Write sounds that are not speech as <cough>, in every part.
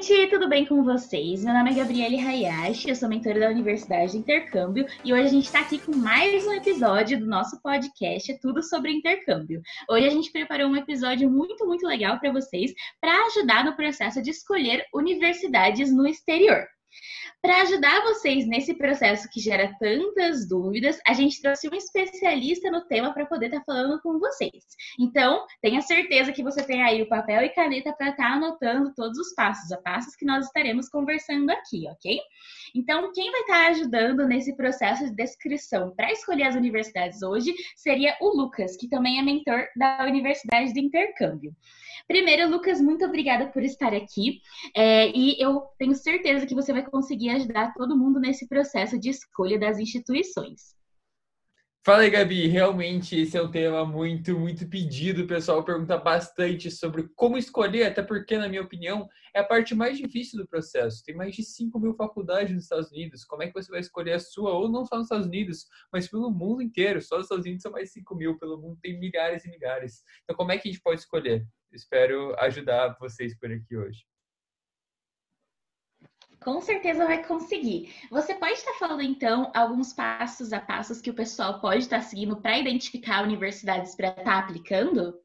gente, tudo bem com vocês? Meu nome é Gabriele Hayashi, eu sou mentora da Universidade de Intercâmbio e hoje a gente está aqui com mais um episódio do nosso podcast, é tudo sobre intercâmbio. Hoje a gente preparou um episódio muito, muito legal para vocês para ajudar no processo de escolher universidades no exterior. Para ajudar vocês nesse processo que gera tantas dúvidas, a gente trouxe um especialista no tema para poder estar tá falando com vocês. Então, tenha certeza que você tem aí o papel e caneta para estar tá anotando todos os passos a passos que nós estaremos conversando aqui, ok? Então, quem vai estar tá ajudando nesse processo de descrição para escolher as universidades hoje seria o Lucas, que também é mentor da Universidade de Intercâmbio. Primeiro, Lucas, muito obrigada por estar aqui. É, e eu tenho certeza que você vai conseguir ajudar todo mundo nesse processo de escolha das instituições. Fala aí, Gabi. Realmente esse é um tema muito, muito pedido. O pessoal pergunta bastante sobre como escolher, até porque, na minha opinião, é a parte mais difícil do processo. Tem mais de 5 mil faculdades nos Estados Unidos. Como é que você vai escolher a sua? Ou não só nos Estados Unidos, mas pelo mundo inteiro. Só nos Estados Unidos são mais de 5 mil, pelo mundo tem milhares e milhares. Então, como é que a gente pode escolher? Espero ajudar vocês por aqui hoje. Com certeza vai conseguir. Você pode estar falando, então, alguns passos a passos que o pessoal pode estar seguindo para identificar universidades para estar aplicando?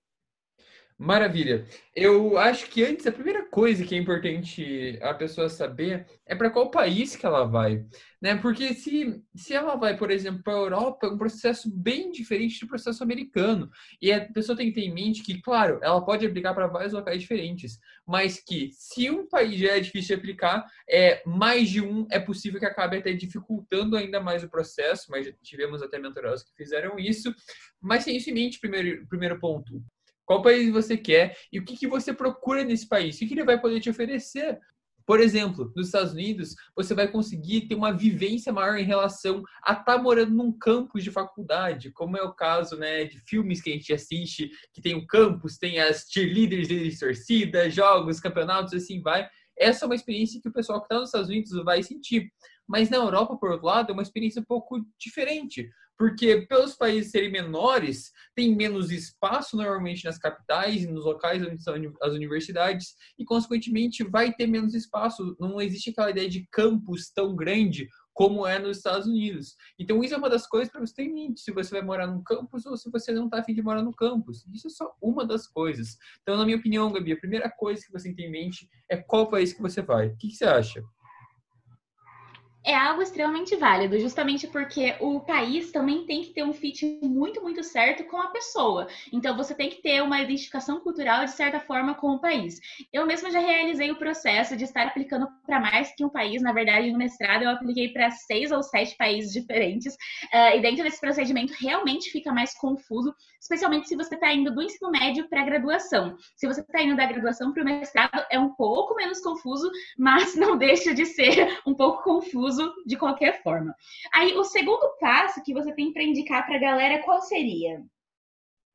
Maravilha. Eu acho que antes, a primeira coisa que é importante a pessoa saber é para qual país que ela vai. Né? Porque se, se ela vai, por exemplo, para a Europa, é um processo bem diferente do processo americano. E a pessoa tem que ter em mente que, claro, ela pode aplicar para vários locais diferentes, mas que se um país já é difícil de aplicar, é, mais de um é possível que acabe até dificultando ainda mais o processo, mas já tivemos até mentorados que fizeram isso. Mas tem isso em mente, primeiro, primeiro ponto. Qual país você quer e o que, que você procura nesse país? O que, que ele vai poder te oferecer? Por exemplo, nos Estados Unidos, você vai conseguir ter uma vivência maior em relação a estar tá morando num campus de faculdade, como é o caso né, de filmes que a gente assiste, que tem o campus, tem as cheerleaders de torcida, jogos, campeonatos, assim vai. Essa é uma experiência que o pessoal que está nos Estados Unidos vai sentir. Mas na Europa, por outro lado, é uma experiência um pouco diferente, porque pelos países serem menores, tem menos espaço normalmente nas capitais e nos locais onde são as universidades, e consequentemente vai ter menos espaço. Não existe aquela ideia de campus tão grande como é nos Estados Unidos. Então, isso é uma das coisas para você ter em mente, se você vai morar num campus ou se você não está afim de morar no campus. Isso é só uma das coisas. Então, na minha opinião, Gabi, a primeira coisa que você tem em mente é qual país que você vai. O que, que você acha? É algo extremamente válido, justamente porque o país também tem que ter um fit muito, muito certo com a pessoa. Então, você tem que ter uma identificação cultural, de certa forma, com o país. Eu mesma já realizei o processo de estar aplicando para mais que um país. Na verdade, no mestrado, eu apliquei para seis ou sete países diferentes. Uh, e dentro desse procedimento, realmente fica mais confuso, especialmente se você está indo do ensino médio para a graduação. Se você está indo da graduação para o mestrado, é um pouco menos confuso, mas não <laughs> deixa de ser um pouco confuso uso de qualquer forma. Aí, o segundo passo que você tem para indicar para a galera, qual seria?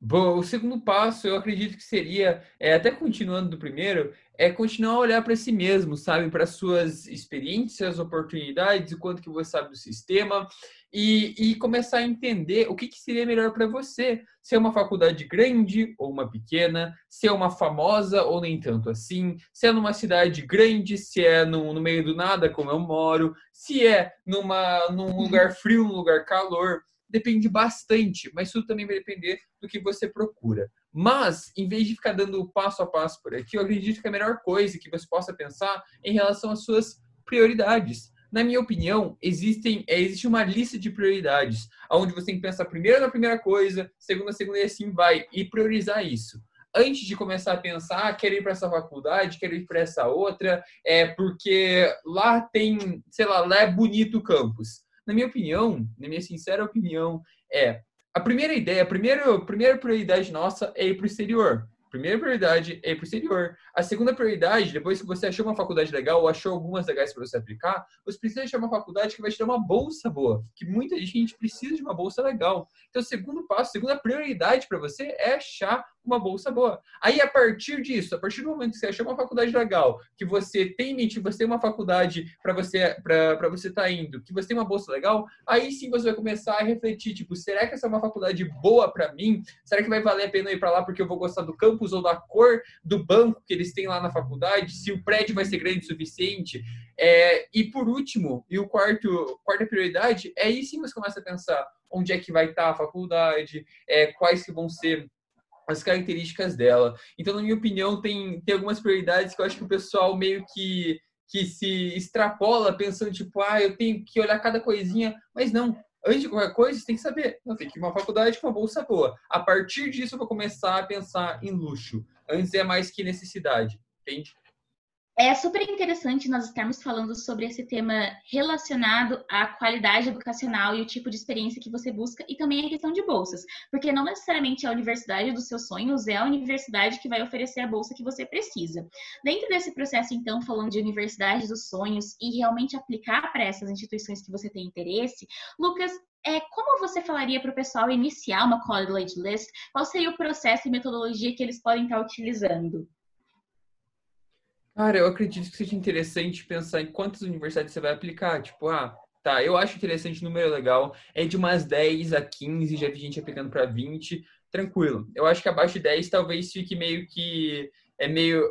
Bom, o segundo passo, eu acredito que seria, é, até continuando do primeiro, é continuar a olhar para si mesmo, sabe? Para suas experiências, oportunidades, o quanto que você sabe do sistema e, e começar a entender o que, que seria melhor para você. Se é uma faculdade grande ou uma pequena, se é uma famosa ou nem tanto assim, se é numa cidade grande, se é no, no meio do nada, como eu moro, se é numa, num lugar frio, num lugar calor depende bastante, mas tudo também vai depender do que você procura. Mas, em vez de ficar dando passo a passo por aqui, eu acredito que a melhor coisa que você possa pensar em relação às suas prioridades. Na minha opinião, existem, é, existe uma lista de prioridades, onde você tem que pensar primeiro na primeira coisa, segunda, segunda e assim vai, e priorizar isso antes de começar a pensar, ah, quero ir para essa faculdade, quero ir para essa outra, é porque lá tem, sei lá, lá é bonito o campus na minha opinião, na minha sincera opinião, é a primeira ideia, a primeira, a primeira prioridade nossa é ir para o exterior. Primeira prioridade é ir para o exterior. A segunda prioridade, depois que você achou uma faculdade legal ou achou algumas legais para você aplicar, você precisa achar uma faculdade que vai te dar uma bolsa boa. Que muita gente precisa de uma bolsa legal. Então, o segundo passo, a segunda prioridade para você é achar uma bolsa boa. Aí, a partir disso, a partir do momento que você achou uma faculdade legal, que você tem em mente, você tem uma faculdade para você para você estar tá indo, que você tem uma bolsa legal, aí sim você vai começar a refletir, tipo, será que essa é uma faculdade boa para mim? Será que vai valer a pena ir para lá porque eu vou gostar do campus ou da cor do banco que eles têm lá na faculdade? Se o prédio vai ser grande o suficiente? É, e por último, e o quarto, quarta prioridade, é aí sim você começa a pensar onde é que vai estar a faculdade, é, quais que vão ser as características dela. Então, na minha opinião, tem, tem algumas prioridades que eu acho que o pessoal meio que, que se extrapola pensando, tipo, ah, eu tenho que olhar cada coisinha, mas não. Antes de qualquer coisa, você tem que saber. Eu tenho que ir uma faculdade com uma bolsa boa. A partir disso, eu vou começar a pensar em luxo. Antes é mais que necessidade, entende? É super interessante nós estarmos falando sobre esse tema relacionado à qualidade educacional e o tipo de experiência que você busca e também a questão de bolsas, porque não necessariamente a universidade dos seus sonhos é a universidade que vai oferecer a bolsa que você precisa. Dentro desse processo, então, falando de universidade dos sonhos e realmente aplicar para essas instituições que você tem interesse, Lucas, é, como você falaria para o pessoal iniciar uma college list? Qual seria o processo e metodologia que eles podem estar utilizando? Cara, eu acredito que seja interessante pensar em quantas universidades você vai aplicar. Tipo, ah, tá, eu acho interessante o número legal. É de umas 10 a 15, já vi gente aplicando para 20. Tranquilo. Eu acho que abaixo de 10 talvez fique meio que. É meio.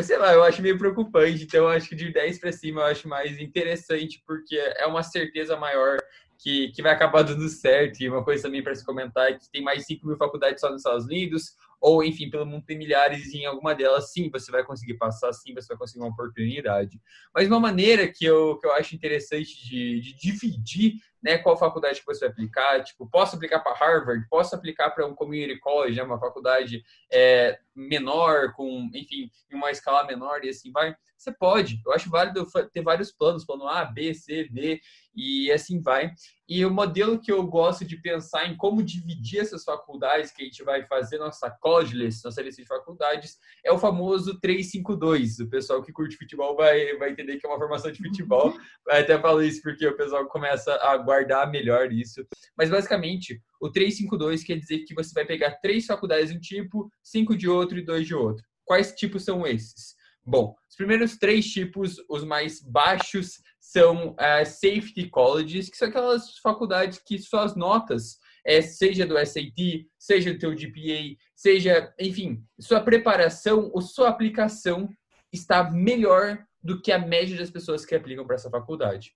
Sei lá, eu acho meio preocupante. Então, acho que de 10 para cima eu acho mais interessante, porque é uma certeza maior que, que vai acabar dando certo. E uma coisa também para se comentar é que tem mais 5 mil faculdades só nos Estados Unidos ou enfim, pelo mundo tem milhares e em alguma delas, sim, você vai conseguir passar, sim, você vai conseguir uma oportunidade. Mas uma maneira que eu, que eu acho interessante de, de dividir né, qual faculdade que você vai aplicar, tipo, posso aplicar para Harvard, posso aplicar para um community college, né, uma faculdade é, menor, com, enfim, em uma escala menor e assim vai. Você pode. Eu acho válido ter vários planos, plano A, B, C, D e assim vai. E o modelo que eu gosto de pensar em como dividir essas faculdades que a gente vai fazer nossa college list, nossa lista de faculdades, é o famoso 352. O pessoal que curte futebol vai, vai entender que é uma formação de futebol. Até falo isso porque o pessoal começa a guardar melhor isso. Mas basicamente, o 352 quer dizer que você vai pegar três faculdades de um tipo, cinco de outro e dois de outro. Quais tipos são esses? Bom, os primeiros três tipos, os mais baixos, são uh, safety colleges, que são aquelas faculdades que suas notas, é, seja do SAT, seja do teu GPA, seja, enfim, sua preparação ou sua aplicação está melhor do que a média das pessoas que aplicam para essa faculdade.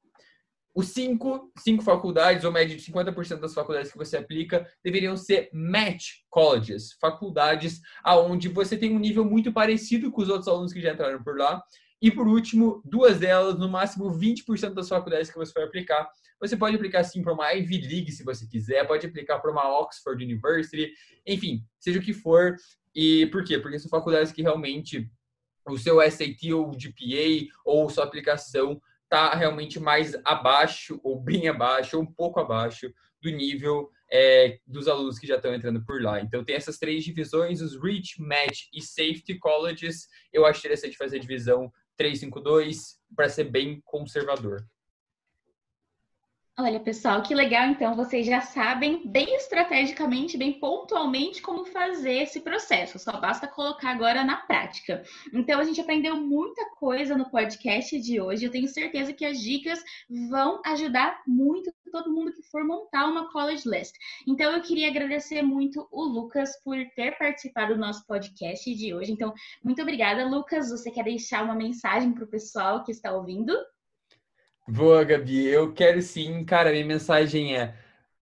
Os cinco, cinco faculdades, ou média de 50% das faculdades que você aplica, deveriam ser match colleges, faculdades aonde você tem um nível muito parecido com os outros alunos que já entraram por lá. E por último, duas delas, no máximo 20% das faculdades que você vai aplicar. Você pode aplicar sim para uma Ivy League se você quiser, pode aplicar para uma Oxford University, enfim, seja o que for. E por quê? Porque são faculdades que realmente o seu SAT ou GPA ou sua aplicação está realmente mais abaixo, ou bem abaixo, ou um pouco abaixo do nível é, dos alunos que já estão entrando por lá. Então, tem essas três divisões, os Reach, Match e Safety Colleges. Eu acho interessante fazer a divisão 352 para ser bem conservador. Olha, pessoal, que legal. Então, vocês já sabem bem estrategicamente, bem pontualmente como fazer esse processo. Só basta colocar agora na prática. Então, a gente aprendeu muita coisa no podcast de hoje. Eu tenho certeza que as dicas vão ajudar muito todo mundo que for montar uma college list. Então, eu queria agradecer muito o Lucas por ter participado do nosso podcast de hoje. Então, muito obrigada, Lucas. Você quer deixar uma mensagem para o pessoal que está ouvindo? Boa, Gabi. Eu quero sim. Cara, minha mensagem é: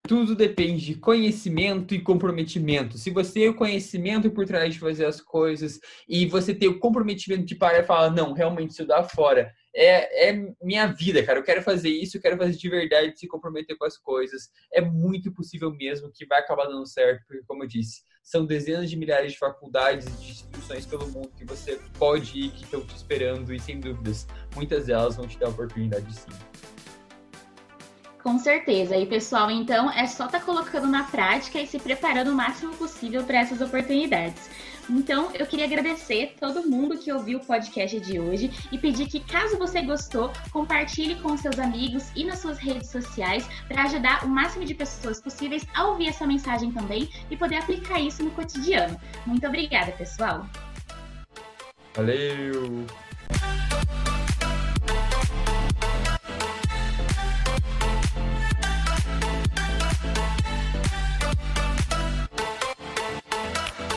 tudo depende de conhecimento e comprometimento. Se você tem o conhecimento por trás de fazer as coisas e você tem o comprometimento de parar e falar, não, realmente isso dá fora, é, é minha vida, cara. Eu quero fazer isso, eu quero fazer de verdade, se comprometer com as coisas. É muito possível mesmo que vai acabar dando certo, porque, como eu disse, são dezenas de milhares de faculdades e de instituições pelo mundo que você pode ir, que estão te esperando, e sem dúvidas, muitas delas vão te dar a oportunidade sim. Com certeza. E pessoal, então é só estar tá colocando na prática e se preparando o máximo possível para essas oportunidades. Então, eu queria agradecer todo mundo que ouviu o podcast de hoje e pedir que, caso você gostou, compartilhe com seus amigos e nas suas redes sociais para ajudar o máximo de pessoas possíveis a ouvir essa mensagem também e poder aplicar isso no cotidiano. Muito obrigada, pessoal! Valeu!